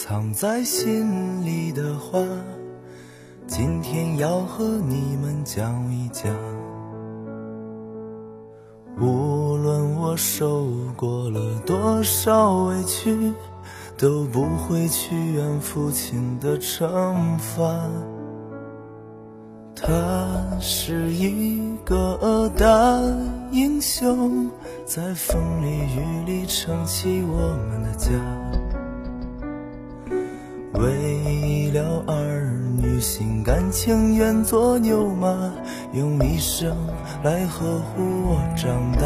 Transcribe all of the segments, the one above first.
藏在心里的话，今天要和你们讲一讲。无论我受过了多少委屈，都不会去怨父亲的惩罚。他是一个大英雄，在风里雨里撑起我们的家。为了儿女心甘情愿做牛马，用一生来呵护我长大。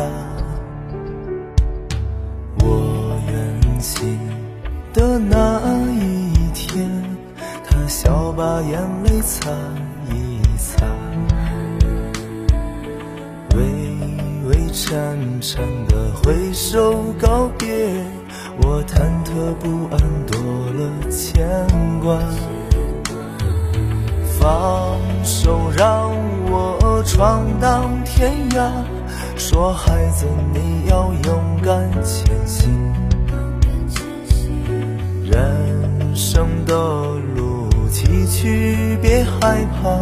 我远行的那一天，他笑把眼泪擦一擦，微微颤颤的挥手告别。我忐忑不安，多了牵挂。放手让我闯荡天涯，说孩子你要勇敢前行。人生的路崎岖，别害怕，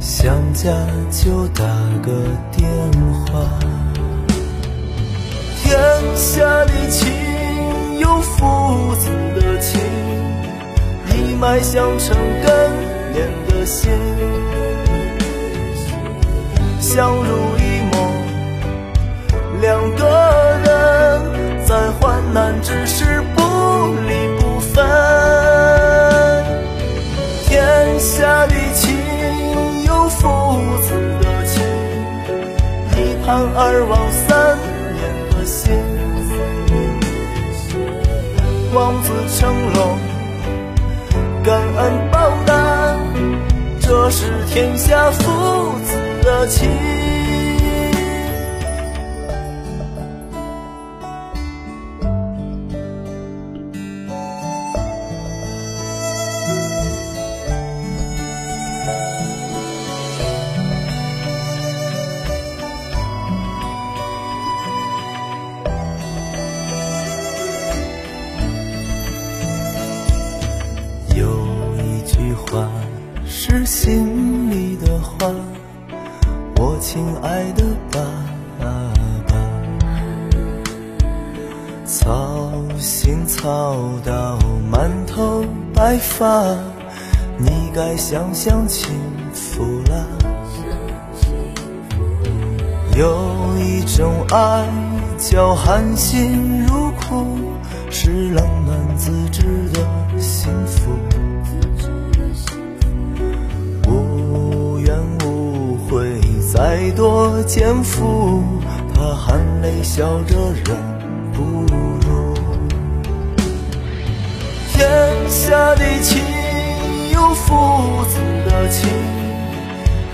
想家就打个电话。天下一脉相承，根连的心，相濡以沫，两个人在患难之时不离不分。天下的情有父子的情，一盼二望三年的心。望子成龙，是天下父子的情。有一句话心里的话，我亲爱的爸爸。操心操到满头白发，你该想想幸福了。有一种爱叫含辛茹苦，是冷暖自知的幸福。再多肩负，他含泪笑着忍不住。天下的情有父子的情，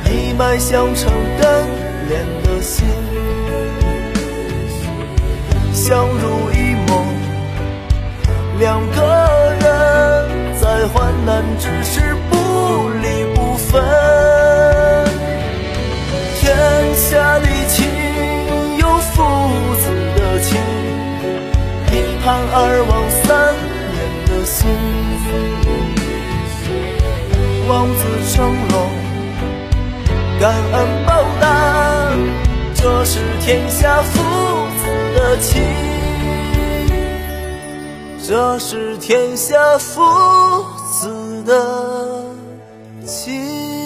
一脉相承根连的心，相濡以沫，两个人在患难之时不离不分。家的亲有父子的情，一盼二望三年的心，望子成龙，感恩报答，这是天下父子的情，这是天下父子的情。